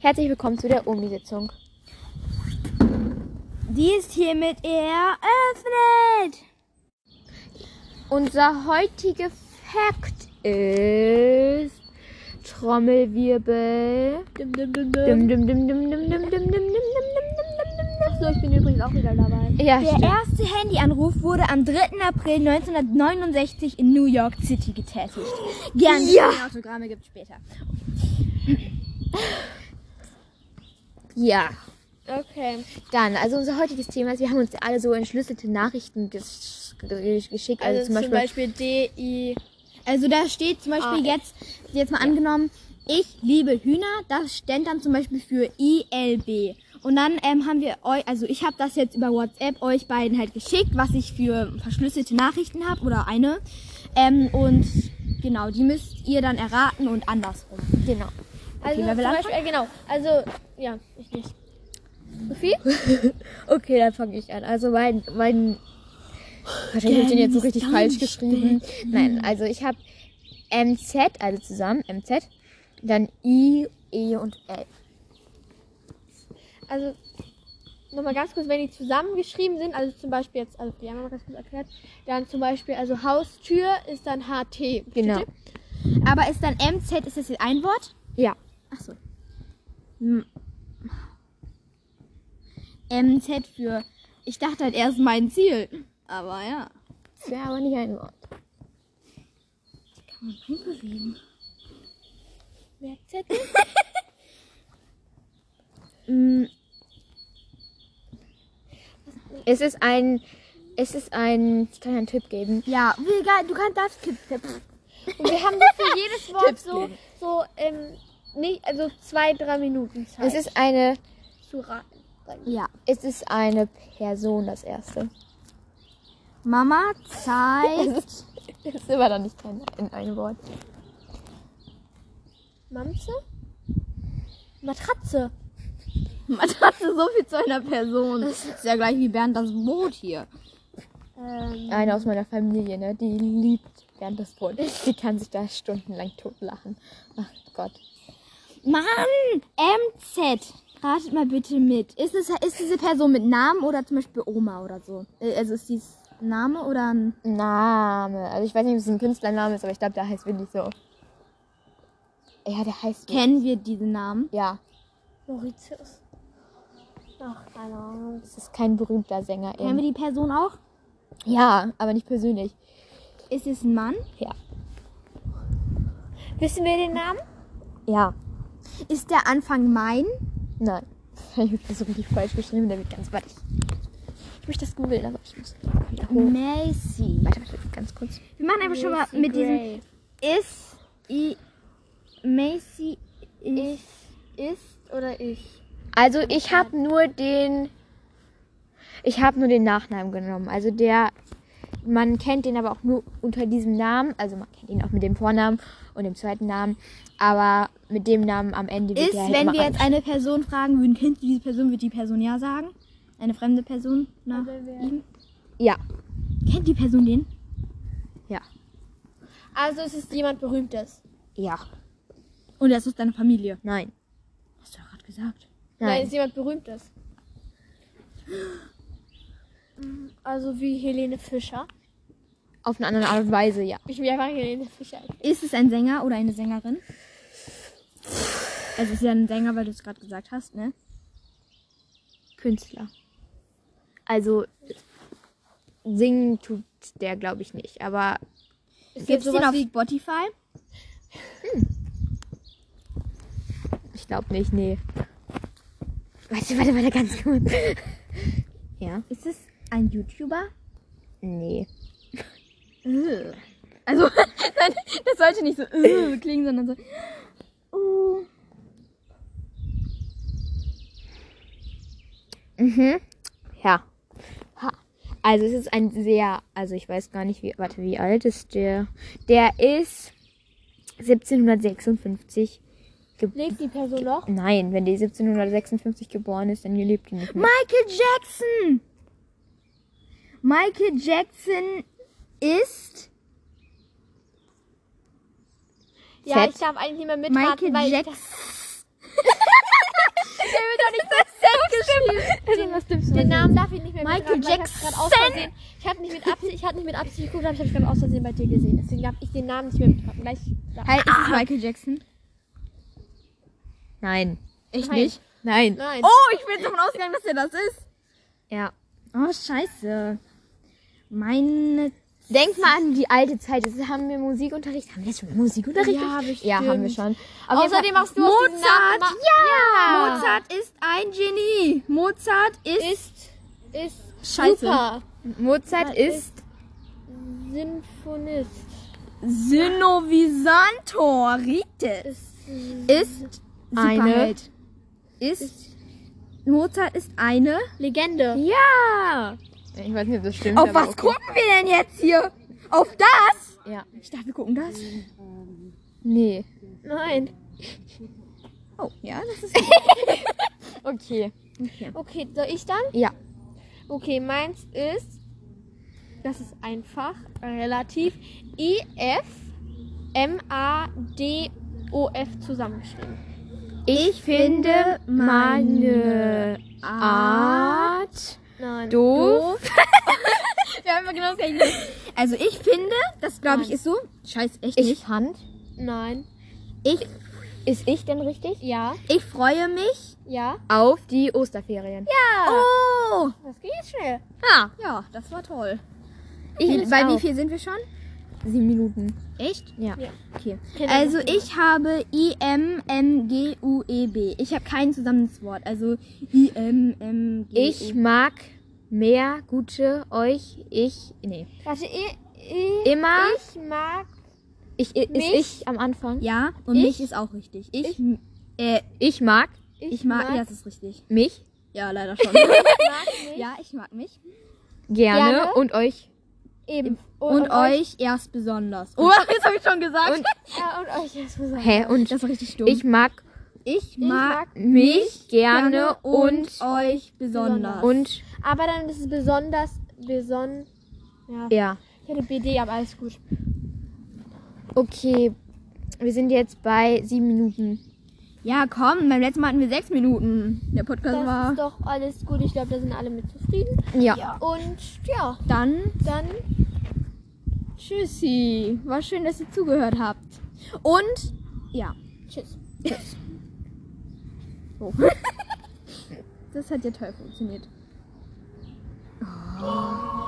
Herzlich willkommen zu der Omi-Sitzung. Die ist hiermit eröffnet. Unser heutiger Fakt ist Trommelwirbel. Achso, ich bin übrigens auch wieder dabei. Ja, Der stimmt. erste Handyanruf wurde am 3. April 1969 in New York City getätigt. Gerne. Ja. Die Autogramme gibt später. Ja. Okay. Dann, also unser heutiges Thema ist, wir haben uns alle so entschlüsselte Nachrichten ges ge- geschickt. Also, Also, zum Beispiel, D, I. Also da steht zum Beispiel Ah, jetzt, jetzt mal angenommen, ich liebe Hühner. Das stand dann zum Beispiel für ILB. Und dann ähm, haben wir euch, also ich habe das jetzt über WhatsApp euch beiden halt geschickt, was ich für verschlüsselte Nachrichten habe oder eine. Ähm, und genau, die müsst ihr dann erraten und andersrum. genau. Also, wer will zum Beispiel, äh, genau. Also, ja, ich nicht. Sophie? Okay, dann fange ich an. Also mein, mein wahrscheinlich habe ich den jetzt so richtig falsch geschrieben. Nein, also ich habe MZ, also zusammen MZ, dann I, E und L. Also, nochmal ganz kurz, wenn die zusammengeschrieben sind, also zum Beispiel jetzt, also die haben wir ganz kurz erklärt, dann zum Beispiel, also Haustür ist dann HT. Genau. Aber ist dann MZ, ist das jetzt ein Wort? Ja. Achso. MZ für, ich dachte halt erst mein Ziel. Aber ja. Das wäre aber nicht ein Wort. Kann man hinbewegen. Wer Z? Mm. Es ist ein, es ist ein, ich kann einen Tipp geben. Ja, wie geil, du kannst das tippen. Und wir haben für jedes Wort so, so, ähm, nicht, also zwei, drei Minuten Zeit Es ist eine, zu raten. Ja. es ist eine Person, das erste. Mama zeigt. Es ist, immer noch nicht ein, in einem Wort. Mamze? Matratze. Matratze so viel zu einer Person. Das ist ja gleich wie Bernd das Boot hier. Ähm, Eine aus meiner Familie, ne? Die liebt während das Brot. Die kann sich da stundenlang totlachen. Ach Gott. Mann! MZ. Ratet mal bitte mit. Ist, es, ist diese Person mit Namen oder zum Beispiel Oma oder so? Äh, Also ist dies Name oder ein. Name. Also ich weiß nicht, ob es ein Künstlername ist, aber ich glaube, der heißt wirklich so. Ja, der heißt so. Kennen wir diesen Namen? Ja, Mauritius. Ach, keine Ahnung. es ist kein berühmter Sänger. Kennen wir die Person auch? Ja, aber nicht persönlich. Ist es ein Mann? Ja. Wissen wir den Namen? Ja. Ist der Anfang mein? Nein. Ich habe das so richtig falsch geschrieben, der wird ganz warte. Ich möchte das googeln, aber ich muss hoch. Macy. Warte, warte, ganz kurz. Wir machen einfach schon mal Macy mit diesem. Gray. Ist. I, Macy. Ich ist oder ich? Also ich habe nur den. Ich habe nur den Nachnamen genommen. Also der. Man kennt den aber auch nur unter diesem Namen. Also man kennt ihn auch mit dem Vornamen und dem zweiten Namen. Aber mit dem Namen am Ende wird Ist, der halt wenn wir jetzt eine Person fragen würden, kennst du diese Person, wird die Person ja sagen? Eine fremde Person nach ihm? Ja, Kennt die Person den? ja, Also es ist jemand Berühmtes. ja. Und das ist deine Familie. Nein. Hast du ja gerade gesagt. Nein, es Nein. ist jemand Berühmtes. Also wie Helene Fischer. Auf eine andere Art und Weise, ja. Ich will einfach Helene Fischer. Ist es ein Sänger oder eine Sängerin? Also es ist ja ein Sänger, weil du es gerade gesagt hast, ne? Künstler. Also singen tut der, glaube ich, nicht. Aber Gibt es den sowas auf wie Spotify? ich glaube nicht, nee. Warte, warte, warte, ganz kurz. ja? Ist es ein YouTuber? Nee. Also, das sollte nicht so äh, klingen, sondern so. Uh. Mhm. Ja. Also es ist ein sehr, also ich weiß gar nicht, wie, warte, wie alt ist der? Der ist 1756 Lebt die Person noch? Nein, wenn die 1756 geboren ist, dann lebt die nicht mehr. Michael Jackson. Michael Jackson ist Ja, Z. ich darf eigentlich nicht mehr mitraten, Michael weil Jackson. Also, was tippst ich, den Namen darf ich nicht mehr Michael mitraten, weil ich. Ich habe nicht mit Absicht, ich hatte nicht mit Absicht geguckt, aber ich habe gerade aus Versehen bei dir gesehen. Deswegen darf ich den Namen nicht mehr mitraten. Gleich. Hey, ist es Michael Jackson? Nein. Echt Nein. nicht? Nein. Nein. Oh, ich bin davon ausgegangen, dass er das ist. Ja. Oh, scheiße. Meine. Denk mal an die alte Zeit. Das haben wir Musikunterricht. Haben wir jetzt schon Musikunterricht? Ja, bestimmt. Ja, haben wir schon. Auf Außerdem machst du diesem Namen Mozart. immer- Ja. Mozart ist ein Genie. Mozart ist. ist ist Scheiße. super. Mozart Was ist Sinfonist. Synovisantoritis. Ist Ist. Eine-. Ist. Mozart ist eine. Legende. Ja. Ich weiß nicht, ob das stimmt. Auf was okay. gucken wir denn jetzt hier? Auf das? Ja. Ich dachte, wir gucken das. Nee. Nein. Oh, ja, das ist. Okay. Okay, soll ich dann? Ja. Okay, meins ist, das ist einfach, relativ, E E-F M-A-D-O-F zusammengeschrieben. Ich finde meine Art Nein. doof. Wir haben immer genau das gleiche. Also ich finde, das glaube ich Nein. ist so. Scheiß, echt Ich nicht. fand. Nein. Ich, Ist ich denn richtig? Ja. ich freue mich. Ja. Auf die Osterferien. Oh! Das ging jetzt schnell. Ja. Ja, das war toll. Ich Wie, bei wie viel sind wir schon? Sieben Minuten. Echt? Ja. Ja. Okay. Kinder Also ich habe I-M-M-G-U-E-B. Ich habe kein zusammenes Wort. Also I-M-M-G-U. Ich mag mehr gute euch. Ich. Nee. Warte, ich, ich, Immer. ich mag Ich, ist Mich? ich am Anfang. Ja, und Ich? mich ist auch richtig. Ich, m- äh, Ich mag ich mag, ja, das ist richtig. mich Ja, leider schon. mag mich ja, ich mag mich. gerne, Gerne. und euch. eben. Und, euch erst besonders. Oh, das habe ich schon gesagt. Und, Ja, und euch erst sagen. hä? Und das war richtig dumm. ich mag ich mag mag mich gerne und, euch besonders. und, Aber dann ist es besonders, beson, ja. ja. Ich hatte BD, aber alles gut. Okay. Wir sind jetzt bei sieben Minuten. Ja, komm, beim letzten Mal hatten wir sechs Minuten. Der Podcast Das war. ist doch alles gut. Ich glaube, da sind alle mit zufrieden. Ja. Und ja, Dann dann tschüssi. War schön, dass ihr zugehört habt. Und ja. tschüss. Oh. So. das hat ja toll funktioniert. Oh.